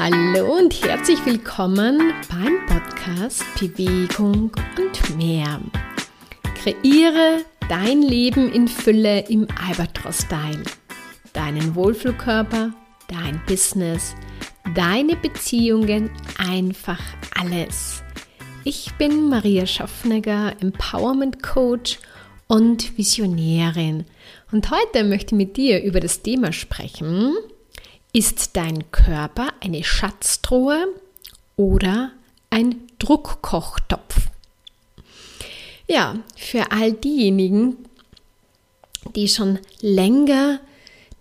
Hallo und herzlich willkommen beim Podcast Bewegung und mehr. Kreiere dein Leben in Fülle im Albatros-Style. Deinen Wohlfühlkörper, dein Business, deine Beziehungen, einfach alles. Ich bin Maria Schaffnegger, Empowerment Coach und Visionärin. Und heute möchte ich mit dir über das Thema sprechen, ist dein Körper eine Schatztruhe oder ein Druckkochtopf? Ja, für all diejenigen, die schon länger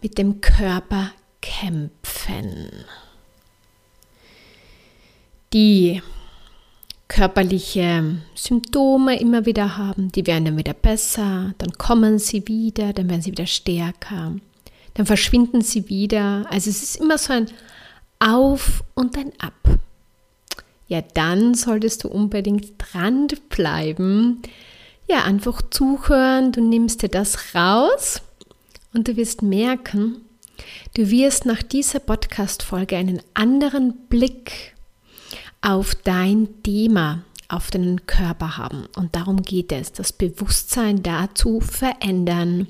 mit dem Körper kämpfen, die körperliche Symptome immer wieder haben, die werden dann wieder besser, dann kommen sie wieder, dann werden sie wieder stärker dann verschwinden sie wieder. Also es ist immer so ein Auf und ein Ab. Ja, dann solltest du unbedingt dranbleiben. Ja, einfach zuhören, du nimmst dir das raus und du wirst merken, du wirst nach dieser Podcast-Folge einen anderen Blick auf dein Thema, auf deinen Körper haben. Und darum geht es, das Bewusstsein dazu verändern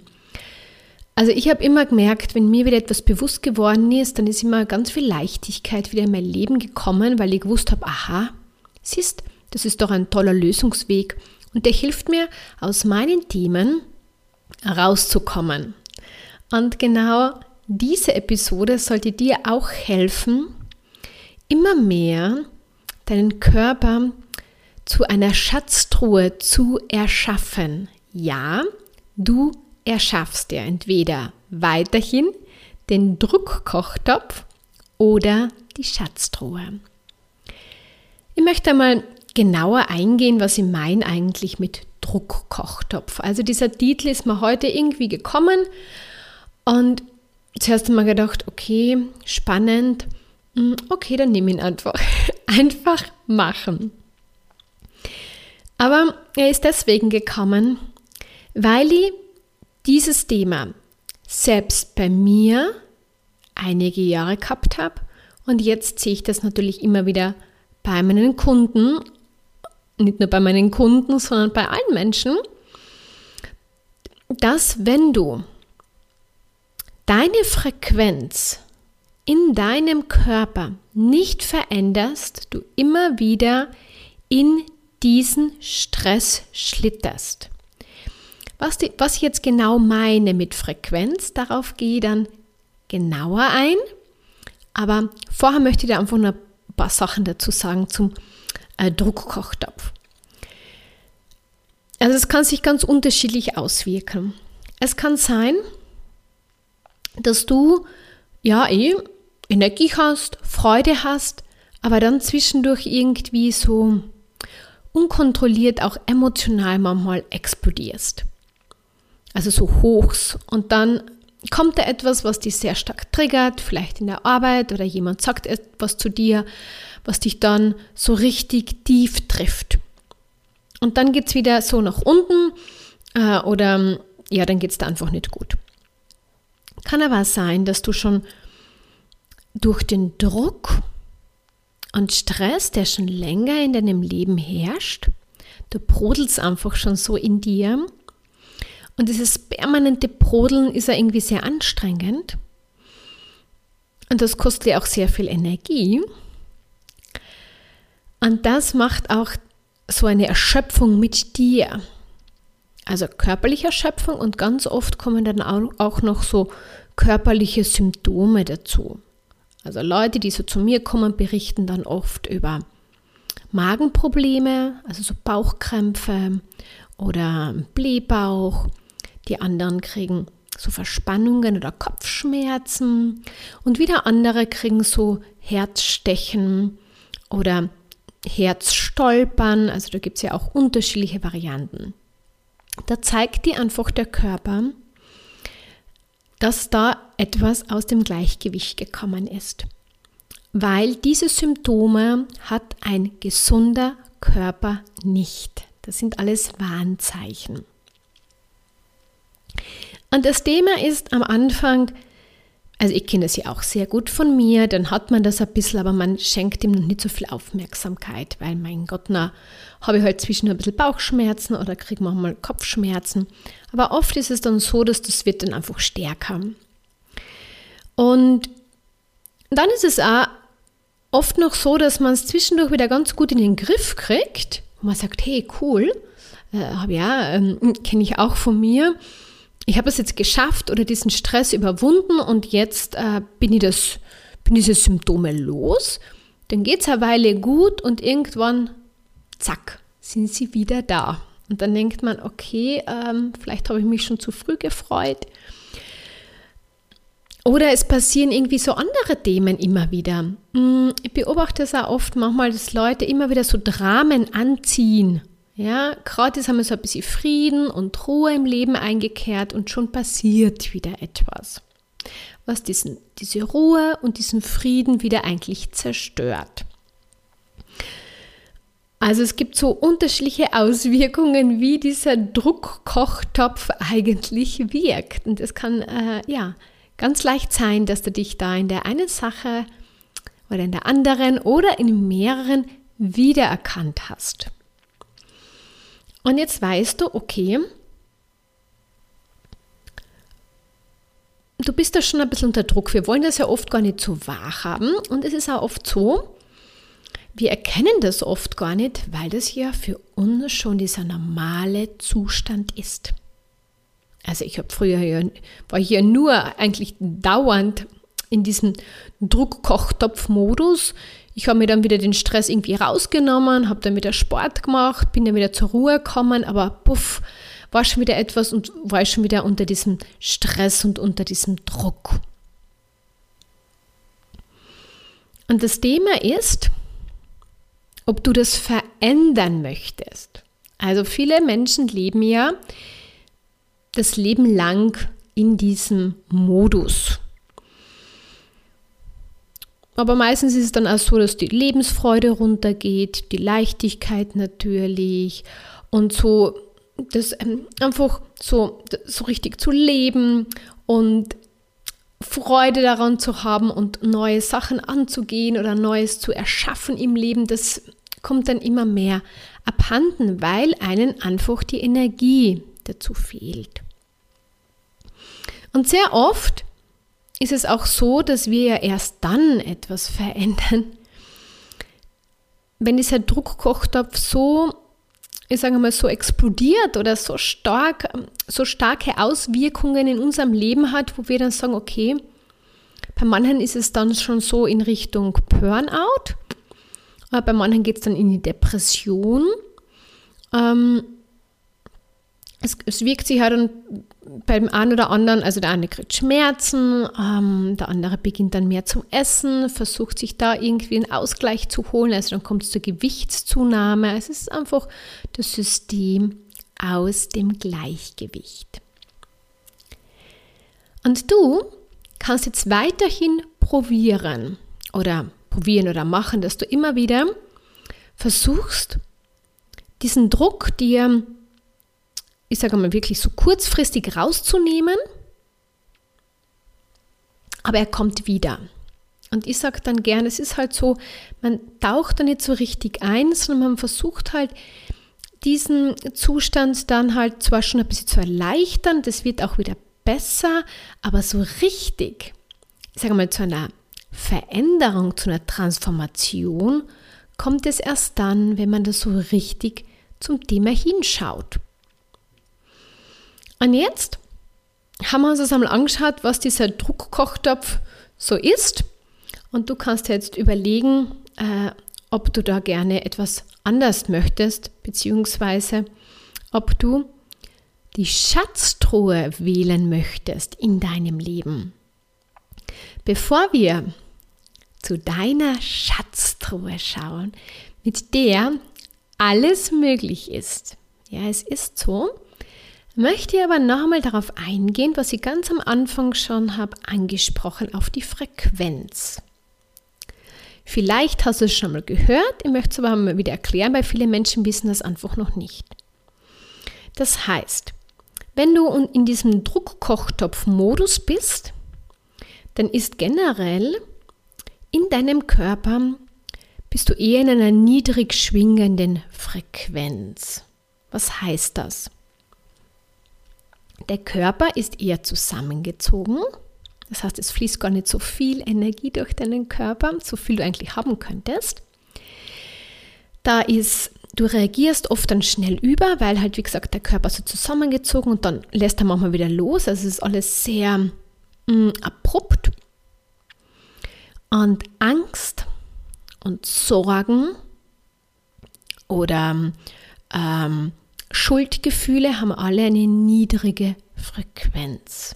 also ich habe immer gemerkt, wenn mir wieder etwas bewusst geworden ist, dann ist immer ganz viel Leichtigkeit wieder in mein Leben gekommen, weil ich gewusst habe, aha, siehst, das ist doch ein toller Lösungsweg und der hilft mir, aus meinen Themen rauszukommen. Und genau diese Episode sollte dir auch helfen, immer mehr deinen Körper zu einer Schatztruhe zu erschaffen. Ja, du erschaffst dir entweder weiterhin den Druckkochtopf oder die Schatztruhe. Ich möchte einmal genauer eingehen, was ich meine eigentlich mit Druckkochtopf. Also dieser Titel ist mir heute irgendwie gekommen und zuerst einmal gedacht, okay, spannend, hm, okay, dann nehme ich ihn einfach. Einfach machen. Aber er ist deswegen gekommen, weil ich dieses Thema selbst bei mir einige Jahre gehabt habe und jetzt sehe ich das natürlich immer wieder bei meinen Kunden, nicht nur bei meinen Kunden, sondern bei allen Menschen, dass wenn du deine Frequenz in deinem Körper nicht veränderst, du immer wieder in diesen Stress schlitterst. Was, die, was ich jetzt genau meine mit Frequenz, darauf gehe ich dann genauer ein. Aber vorher möchte ich dir einfach noch ein paar Sachen dazu sagen zum äh, Druckkochtopf. Also es kann sich ganz unterschiedlich auswirken. Es kann sein, dass du ja eh Energie hast, Freude hast, aber dann zwischendurch irgendwie so unkontrolliert auch emotional manchmal explodierst also so Hochs. Und dann kommt da etwas, was dich sehr stark triggert, vielleicht in der Arbeit oder jemand sagt etwas zu dir, was dich dann so richtig tief trifft. Und dann geht es wieder so nach unten äh, oder ja, dann geht es da einfach nicht gut. Kann aber sein, dass du schon durch den Druck und Stress, der schon länger in deinem Leben herrscht, du brodelst einfach schon so in dir, und dieses permanente Brodeln ist ja irgendwie sehr anstrengend. Und das kostet ja auch sehr viel Energie. Und das macht auch so eine Erschöpfung mit dir. Also körperliche Erschöpfung und ganz oft kommen dann auch noch so körperliche Symptome dazu. Also Leute, die so zu mir kommen, berichten dann oft über Magenprobleme, also so Bauchkrämpfe oder Blähbauch die anderen kriegen so Verspannungen oder Kopfschmerzen und wieder andere kriegen so Herzstechen oder Herzstolpern. Also da gibt es ja auch unterschiedliche Varianten. Da zeigt dir einfach der Körper, dass da etwas aus dem Gleichgewicht gekommen ist. Weil diese Symptome hat ein gesunder Körper nicht. Das sind alles Warnzeichen. Und das Thema ist am Anfang, Also ich kenne das ja auch sehr gut von mir, dann hat man das ein bisschen, aber man schenkt ihm noch nicht so viel Aufmerksamkeit, weil mein Gott, na, habe ich halt zwischen ein bisschen Bauchschmerzen oder kriege manchmal Kopfschmerzen. Aber oft ist es dann so, dass das wird dann einfach stärker. Und dann ist es auch oft noch so, dass man es zwischendurch wieder ganz gut in den Griff kriegt. Und man sagt, hey, cool, äh, ja, ähm, kenne ich auch von mir ich habe es jetzt geschafft oder diesen Stress überwunden und jetzt äh, bin ich das, bin diese Symptome los. Dann geht es eine Weile gut und irgendwann, zack, sind sie wieder da. Und dann denkt man, okay, ähm, vielleicht habe ich mich schon zu früh gefreut. Oder es passieren irgendwie so andere Themen immer wieder. Hm, ich beobachte es auch oft manchmal, dass Leute immer wieder so Dramen anziehen ja, gerade haben wir so ein bisschen Frieden und Ruhe im Leben eingekehrt und schon passiert wieder etwas, was diesen, diese Ruhe und diesen Frieden wieder eigentlich zerstört. Also es gibt so unterschiedliche Auswirkungen, wie dieser Druckkochtopf eigentlich wirkt. Und es kann äh, ja ganz leicht sein, dass du dich da in der einen Sache oder in der anderen oder in mehreren wiedererkannt hast. Und jetzt weißt du, okay, du bist da schon ein bisschen unter Druck. Wir wollen das ja oft gar nicht so wahrhaben. Und es ist auch oft so, wir erkennen das oft gar nicht, weil das ja für uns schon dieser normale Zustand ist. Also ich habe früher ja, war hier nur eigentlich dauernd in diesem Druckkochtopf-Modus. Ich habe mir dann wieder den Stress irgendwie rausgenommen, habe dann wieder Sport gemacht, bin dann wieder zur Ruhe gekommen, aber puff, war schon wieder etwas und war schon wieder unter diesem Stress und unter diesem Druck. Und das Thema ist, ob du das verändern möchtest. Also viele Menschen leben ja das Leben lang in diesem Modus. Aber meistens ist es dann auch so, dass die Lebensfreude runtergeht, die Leichtigkeit natürlich und so das ähm, einfach so, so richtig zu leben und Freude daran zu haben und neue Sachen anzugehen oder Neues zu erschaffen im Leben, das kommt dann immer mehr abhanden, weil einen einfach die Energie dazu fehlt. Und sehr oft ist es auch so, dass wir ja erst dann etwas verändern, wenn dieser Druckkochtopf so, ich sage mal, so explodiert oder so stark, so starke Auswirkungen in unserem Leben hat, wo wir dann sagen, okay, bei manchen ist es dann schon so in Richtung Burnout, bei manchen geht es dann in die Depression. Ähm, es, es wirkt sich halt dann beim einen oder anderen, also der eine kriegt Schmerzen, ähm, der andere beginnt dann mehr zum Essen, versucht sich da irgendwie einen Ausgleich zu holen, also dann kommt es zur Gewichtszunahme. Es ist einfach das System aus dem Gleichgewicht. Und du kannst jetzt weiterhin probieren oder probieren oder machen, dass du immer wieder versuchst, diesen Druck dir ich sage mal wirklich so kurzfristig rauszunehmen, aber er kommt wieder. Und ich sage dann gerne, es ist halt so, man taucht da nicht so richtig ein, sondern man versucht halt diesen Zustand dann halt zwar schon ein bisschen zu erleichtern, das wird auch wieder besser, aber so richtig, ich sage mal, zu einer Veränderung, zu einer Transformation kommt es erst dann, wenn man das so richtig zum Thema hinschaut. Und jetzt haben wir uns das einmal angeschaut, was dieser Druckkochtopf so ist. Und du kannst jetzt überlegen, äh, ob du da gerne etwas anders möchtest, beziehungsweise ob du die Schatztruhe wählen möchtest in deinem Leben. Bevor wir zu deiner Schatztruhe schauen, mit der alles möglich ist. Ja, es ist so, möchte aber nochmal darauf eingehen, was ich ganz am Anfang schon habe angesprochen, auf die Frequenz. Vielleicht hast du es schon mal gehört, ich möchte es aber mal wieder erklären, weil viele Menschen wissen das einfach noch nicht. Das heißt, wenn du in diesem Druckkochtopf-Modus bist, dann ist generell in deinem Körper bist du eher in einer niedrig schwingenden Frequenz. Was heißt das? Der Körper ist eher zusammengezogen. Das heißt, es fließt gar nicht so viel Energie durch deinen Körper, so viel du eigentlich haben könntest. Da ist, du reagierst oft dann schnell über, weil halt, wie gesagt, der Körper so zusammengezogen und dann lässt er manchmal wieder los. Also es ist alles sehr mh, mm, abrupt. Und Angst und Sorgen oder ähm, Schuldgefühle haben alle eine niedrige Frequenz.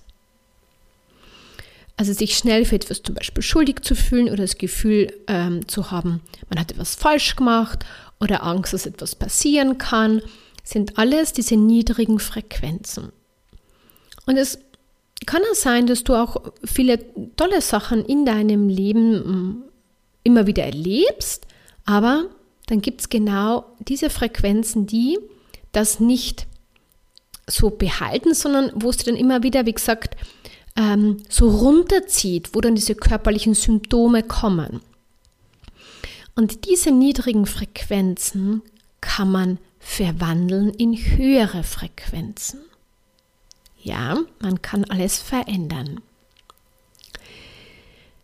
Also sich schnell für etwas zum Beispiel schuldig zu fühlen oder das Gefühl ähm, zu haben, man hat etwas falsch gemacht oder Angst, dass etwas passieren kann, sind alles diese niedrigen Frequenzen. Und es kann auch sein, dass du auch viele tolle Sachen in deinem Leben mm, immer wieder erlebst, aber dann gibt es genau diese Frequenzen, die das nicht so behalten, sondern wo es dann immer wieder, wie gesagt, ähm, so runterzieht, wo dann diese körperlichen Symptome kommen. Und diese niedrigen Frequenzen kann man verwandeln in höhere Frequenzen. Ja, man kann alles verändern.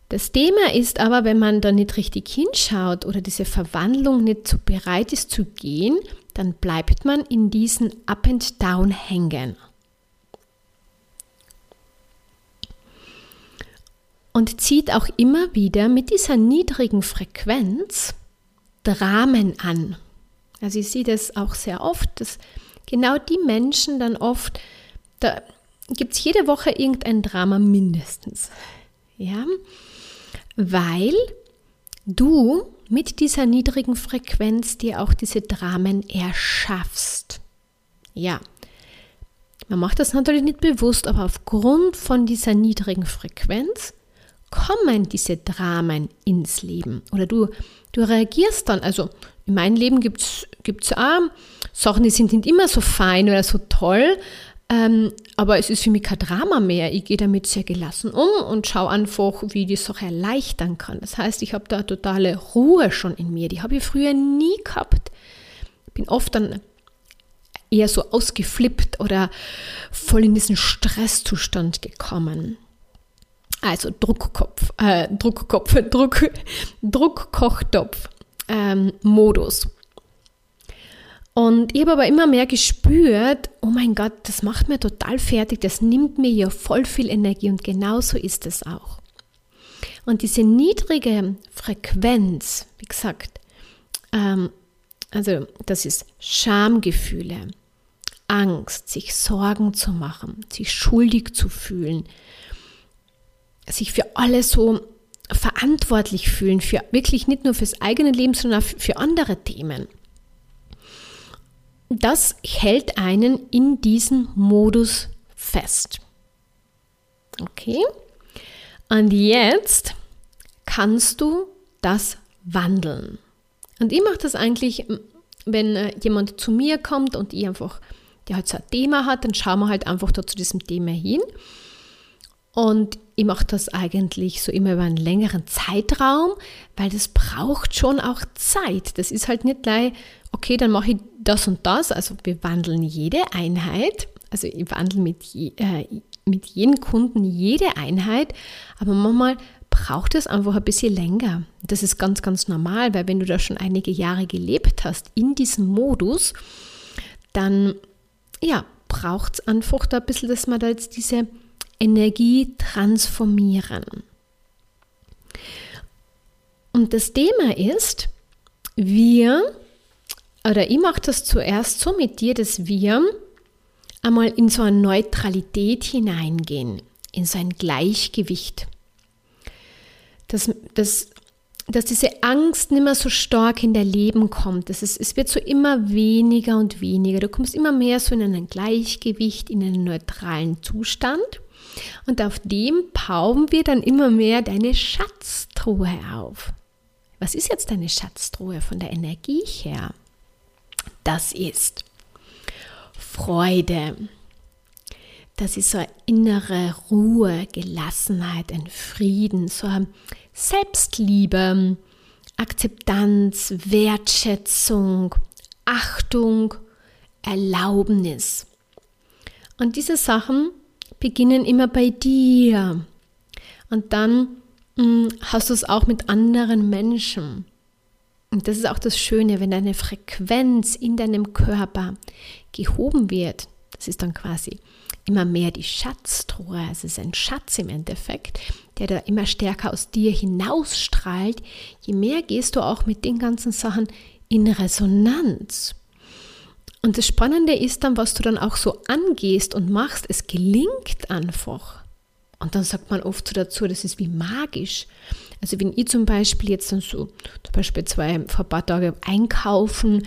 Das Thema ist aber, wenn man da nicht richtig hinschaut oder diese Verwandlung nicht so bereit ist zu gehen, dann bleibt man in diesen Up and Down hängen. Und zieht auch immer wieder mit dieser niedrigen Frequenz Dramen an. Also ich sehe das auch sehr oft, dass genau die Menschen dann oft, da gibt es jede Woche irgendein Drama mindestens. Ja, weil du mit dieser niedrigen Frequenz dir auch diese Dramen erschaffst. Ja, man macht das natürlich nicht bewusst, aber aufgrund von dieser niedrigen Frequenz kommen diese Dramen ins Leben. Oder du, du reagierst dann, also in meinem Leben gibt es auch Sachen, die sind nicht immer so fein oder so toll, ähm, aber es ist für mich kein Drama mehr. Ich gehe damit sehr gelassen um und schaue einfach, wie ich die Sache erleichtern kann. Das heißt, ich habe da totale Ruhe schon in mir. Die habe ich früher nie gehabt. Bin oft dann eher so ausgeflippt oder voll in diesen Stresszustand gekommen. Also Druckkopf, äh, Druckkopf, Druck, Druckkochtopf ähm, Modus. Und ich habe aber immer mehr gespürt, oh mein Gott, das macht mir total fertig, das nimmt mir ja voll viel Energie und genauso ist es auch. Und diese niedrige Frequenz, wie gesagt, ähm, also das ist Schamgefühle, Angst, sich Sorgen zu machen, sich schuldig zu fühlen, sich für alles so verantwortlich fühlen, für wirklich nicht nur fürs eigene Leben, sondern auch für andere Themen das hält einen in diesem Modus fest. Okay? Und jetzt kannst du das wandeln. Und ich mache das eigentlich, wenn äh, jemand zu mir kommt und ich einfach, der halt so ein Thema hat, dann schauen wir halt einfach da zu diesem Thema hin. Und ich mache das eigentlich so immer über einen längeren Zeitraum, weil das braucht schon auch Zeit. Das ist halt nicht gleich, okay, dann mache ich das und das. Also wir wandeln jede Einheit. Also ich wandle mit, je, äh, mit jedem Kunden jede Einheit. Aber manchmal braucht es einfach ein bisschen länger. Das ist ganz, ganz normal, weil wenn du da schon einige Jahre gelebt hast in diesem Modus, dann ja, braucht es einfach da ein bisschen, dass man da jetzt diese Energie transformieren. Und das Thema ist, wir oder ich mache das zuerst so mit dir, dass wir einmal in so eine Neutralität hineingehen, in so ein Gleichgewicht. Dass, dass, dass diese Angst nicht mehr so stark in dein Leben kommt. Das ist, es wird so immer weniger und weniger. Du kommst immer mehr so in ein Gleichgewicht, in einen neutralen Zustand. Und auf dem bauen wir dann immer mehr deine Schatztruhe auf. Was ist jetzt deine Schatztruhe von der Energie her? Das ist Freude. das ist so eine innere Ruhe, Gelassenheit, ein Frieden, so eine Selbstliebe, Akzeptanz, Wertschätzung, Achtung, Erlaubnis. Und diese Sachen beginnen immer bei dir. Und dann mh, hm, hast du es auch mit anderen Menschen. Und das ist auch das Schöne, wenn deine Frequenz in deinem Körper gehoben wird. Das ist dann quasi immer mehr die Schatztruhe. Es ist ein Schatz im Endeffekt, der da immer stärker aus dir hinausstrahlt. Je mehr gehst du auch mit den ganzen Sachen in Resonanz. Und das Spannende ist dann, was du dann auch so angehst und machst. Es gelingt einfach. Und dann sagt man oft so dazu, das ist wie magisch. Also wenn ich zum Beispiel jetzt dann so, zum Beispiel zwei, vor ein paar Tagen einkaufen,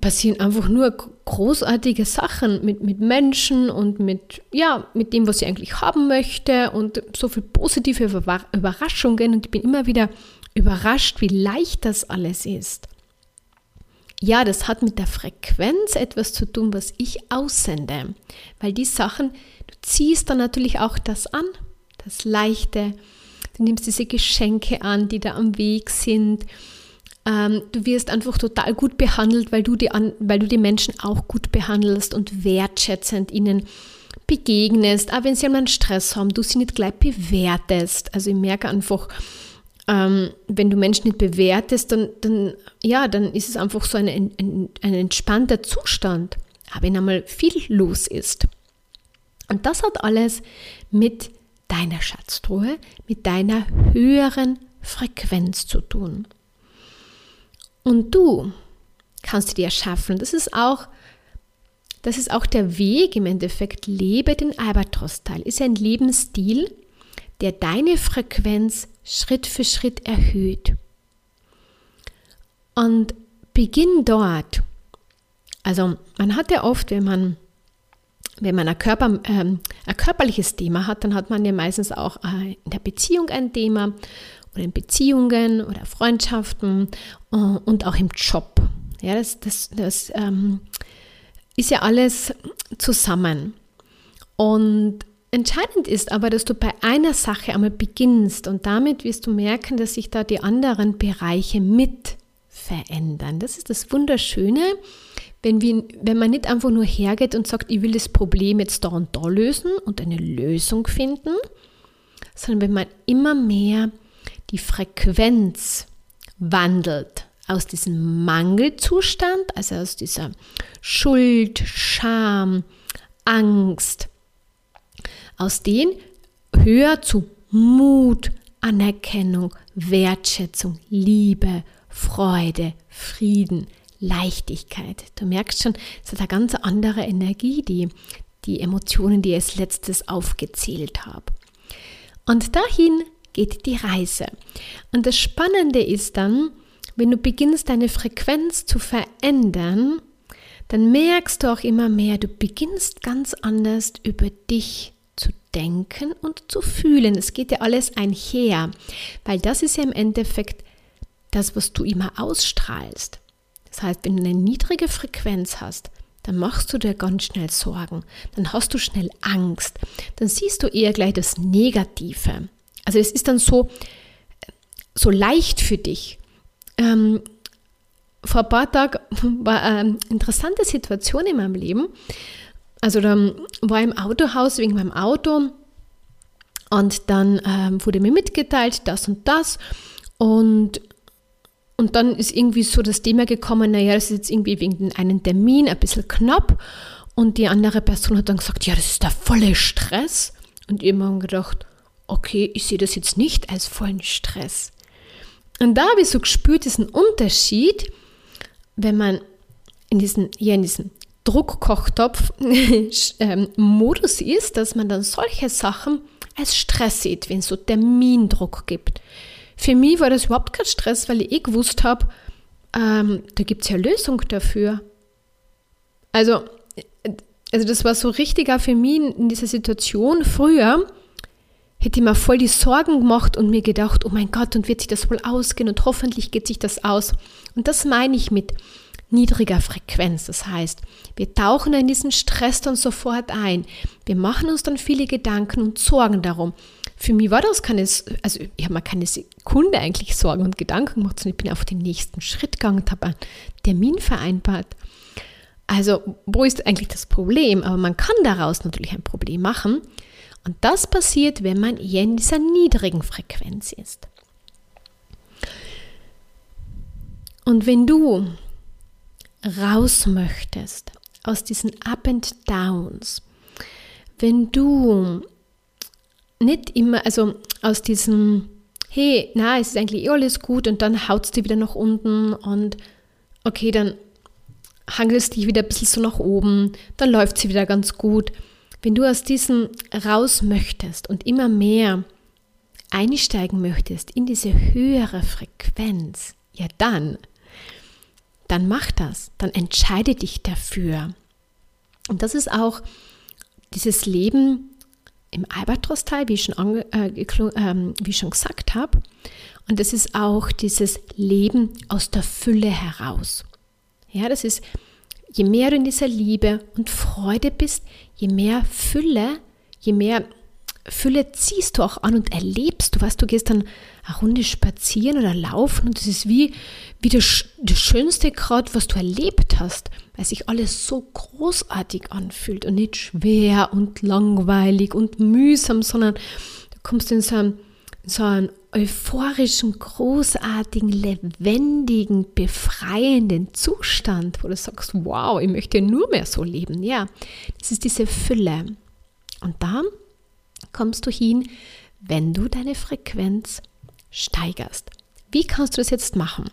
passieren einfach nur großartige Sachen mit, mit Menschen und mit, ja, mit dem, was ich eigentlich haben möchte und so viele positive Überraschungen und ich bin immer wieder überrascht, wie leicht das alles ist. Ja, das hat mit der Frequenz etwas zu tun, was ich aussende, weil die Sachen, du ziehst dann natürlich auch das an, das Leichte, du nimmst diese Geschenke an, die da am Weg sind, ähm, du wirst einfach total gut behandelt, weil du, die weil du die Menschen auch gut behandelst und wertschätzend ihnen begegnest, auch wenn sie einen Stress haben, du sie nicht gleich bewertest. Also ich merke einfach, ähm, wenn du Menschen nicht bewertest, dann, dann, ja, dann ist es einfach so ein, ein, ein entspannter Zustand, aber wenn einmal viel los ist. Und das hat alles mit deiner Schatztruhe, mit deiner höheren Frequenz zu tun. Und du kannst dir schaffen. Das ist auch, das ist auch der Weg im Endeffekt. Lebe den Albatros-Teil. Ist ein Lebensstil, der deine Frequenz Schritt für Schritt erhöht. Und beginn dort. Also man hat ja oft, wenn man wenn man ein, Körper, ähm, ein körperliches Thema hat, dann hat man ja meistens auch äh, in der Beziehung ein Thema oder in Beziehungen oder Freundschaften äh, und auch im Job. Ja, das, das, das ähm, ist ja alles zusammen. Und entscheidend ist aber, dass du bei einer Sache einmal beginnst und damit wirst du merken, dass sich da die anderen Bereiche mit verändern. Das ist das Wunderschöne, wenn, wir, wenn man nicht einfach nur hergeht und sagt, ich will das Problem jetzt da und da lösen und eine Lösung finden, sondern wenn man immer mehr die Frequenz wandelt aus diesem Mangelzustand, also aus dieser Schuld, Scham, Angst, aus den höher zu Mut, Anerkennung, Wertschätzung, Liebe, Freude, Frieden, Leichtigkeit. Du merkst schon, es hat eine ganz andere Energie, die, die Emotionen, die ich als letztes aufgezählt habe. Und dahin geht die Reise. Und das Spannende ist dann, wenn du beginnst, deine Frequenz zu verändern, dann merkst du auch immer mehr, du beginnst ganz anders über dich zu denken und zu fühlen. Es geht ja alles einher, weil das ist ja im Endeffekt das, was du immer ausstrahlst. Das heißt, wenn du eine niedrige Frequenz hast, dann machst du dir ganz schnell Sorgen, dann hast du schnell Angst, dann siehst du eher gleich das Negative. Also es ist dann so, so leicht für dich. Ähm, vor ein paar Tagen war eine interessante Situation in meinem Leben. Also dann war ich im Autohaus wegen meinem Auto und dann ähm, wurde mir mitgeteilt, das und das. Und, und dann ist irgendwie so das Thema gekommen, naja, das ist jetzt irgendwie wegen einem Termin ein bisschen knapp. Und die andere Person hat dann gesagt, ja, das ist der volle Stress. Und ich habe gedacht, okay, ich sehe das jetzt nicht als vollen Stress. Und da habe ich so gespürt, diesen Unterschied, wenn man in diesen, hier in diesem Druckkochtopf-Modus ähm, ist, dass man dann solche Sachen als Stress sieht, wenn es so Termindruck gibt. Für mich war das überhaupt kein Stress, weil ich eh gewusst habe, ähm, da gibt es ja Lösung dafür. Also, also das war so richtiger für mich in dieser Situation früher, hätte ich mir voll die Sorgen gemacht und mir gedacht, oh mein Gott, und wird sich das wohl ausgehen und hoffentlich geht sich das aus. Und das meine ich mit niedriger Frequenz. Das heißt, wir tauchen in diesen Stress dann sofort ein. Wir machen uns dann viele Gedanken und Sorgen darum. Für mich war das keine, also ich habe mir keine Sekunde eigentlich Sorgen und Gedanken gemacht, sondern ich bin auf den nächsten Schritt gegangen und habe einen Termin vereinbart. Also, wo ist eigentlich das Problem? Aber man kann daraus natürlich ein Problem machen. Und das passiert, wenn man eher in dieser niedrigen Frequenz ist. Und wenn du raus möchtest aus diesen Up and Downs, wenn du nicht immer, also aus diesem, hey, na, es ist eigentlich eh alles gut und dann haut es dir wieder nach unten und okay, dann hangelst dich wieder ein bisschen so nach oben, dann läuft sie wieder ganz gut. Wenn du aus diesem raus möchtest und immer mehr einsteigen möchtest in diese höhere Frequenz, ja dann dann mach das, dann entscheide dich dafür. Und das ist auch dieses Leben im Albatros-Teil, wie, äh, äh, wie ich schon gesagt habe. Und das ist auch dieses Leben aus der Fülle heraus. Ja, das ist, je mehr du in dieser Liebe und Freude bist, je mehr Fülle, je mehr Fülle ziehst du auch an und erlebst du, was du gehst dann eine Runde spazieren oder laufen und es ist wie, wie das, das Schönste gerade, was du erlebt hast, weil sich alles so großartig anfühlt und nicht schwer und langweilig und mühsam, sondern du kommst in so einen, in so einen euphorischen, großartigen, lebendigen, befreienden Zustand, wo du sagst, wow, ich möchte nur mehr so leben. Ja, das ist diese Fülle. Und da kommst du hin, wenn du deine Frequenz steigerst. Wie kannst du das jetzt machen?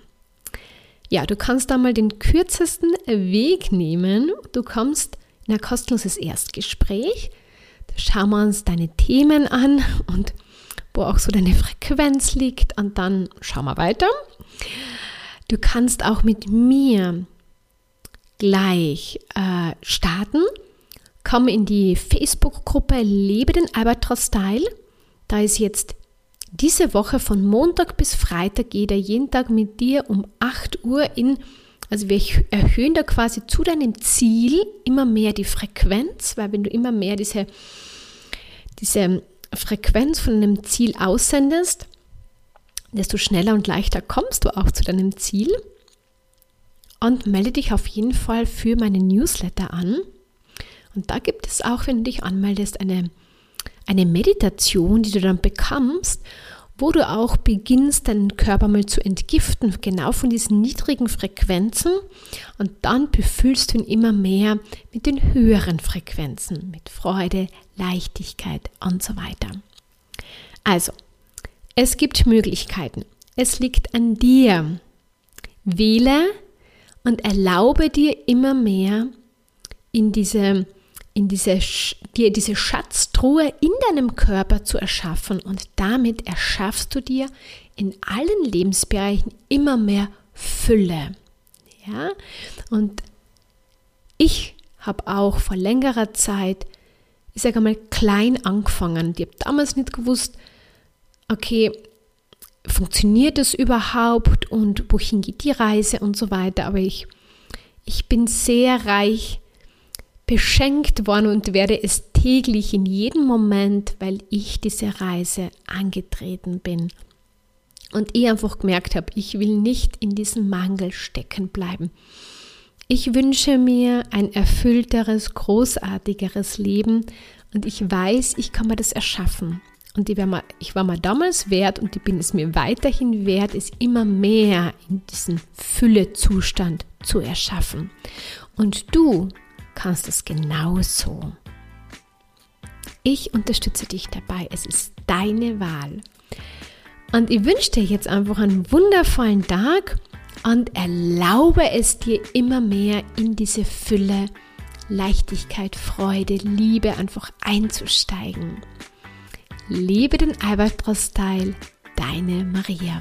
Ja, du kannst da mal den kürzesten Weg nehmen. Du kommst in ein kostenloses Erstgespräch. Da schauen wir uns deine Themen an und wo auch so deine Frequenz liegt und dann schauen wir weiter. Du kannst auch mit mir gleich äh, starten komm in die Facebook-Gruppe Lebe den Albatros Style. Da ist jetzt diese Woche von Montag bis Freitag jeder jeden Tag mit dir um 8 Uhr in, also wir erhöhen da quasi zu deinem Ziel immer mehr die Frequenz, weil wenn du immer mehr diese, diese Frequenz von einem Ziel aussendest, desto schneller und leichter kommst du auch zu deinem Ziel. Und melde dich auf jeden Fall für meine Newsletter an. Und da gibt es auch, wenn du dich anmeldest, eine, eine Meditation, die du dann bekommst, wo du auch beginnst, deinen Körper mal zu entgiften, genau von diesen niedrigen Frequenzen. Und dann befüllst du ihn immer mehr mit den höheren Frequenzen, mit Freude, Leichtigkeit und so weiter. Also, es gibt Möglichkeiten. Es liegt an dir. Wähle und erlaube dir immer mehr in diese in diese, dir diese Schatztruhe in deinem Körper zu erschaffen und damit erschaffst du dir in allen Lebensbereichen immer mehr Fülle. Ja? Und ich habe auch vor längerer Zeit, ich sage einmal, klein angefangen. Ich habe damals nicht gewusst, okay, funktioniert das überhaupt und wohin geht die Reise und so weiter. Aber ich, ich bin sehr reich beschenkt worden und werde es täglich in jedem Moment, weil ich diese Reise angetreten bin. Und ich einfach gemerkt habe, ich will nicht in diesem Mangel stecken bleiben. Ich wünsche mir ein erfüllteres, großartigeres Leben und ich weiß, ich kann mir das erschaffen. Und ich war, mal, ich war mal damals wert und ich bin es mir weiterhin wert, es immer mehr in diesen Füllezustand zu erschaffen. Und du kannst es genauso. Ich unterstütze dich dabei. Es ist deine Wahl. Und ich wünsche dir jetzt einfach einen wundervollen Tag und erlaube es dir immer mehr in diese Fülle, Leichtigkeit, Freude, Liebe einfach einzusteigen. Lebe den Albatros-Style, deine Maria.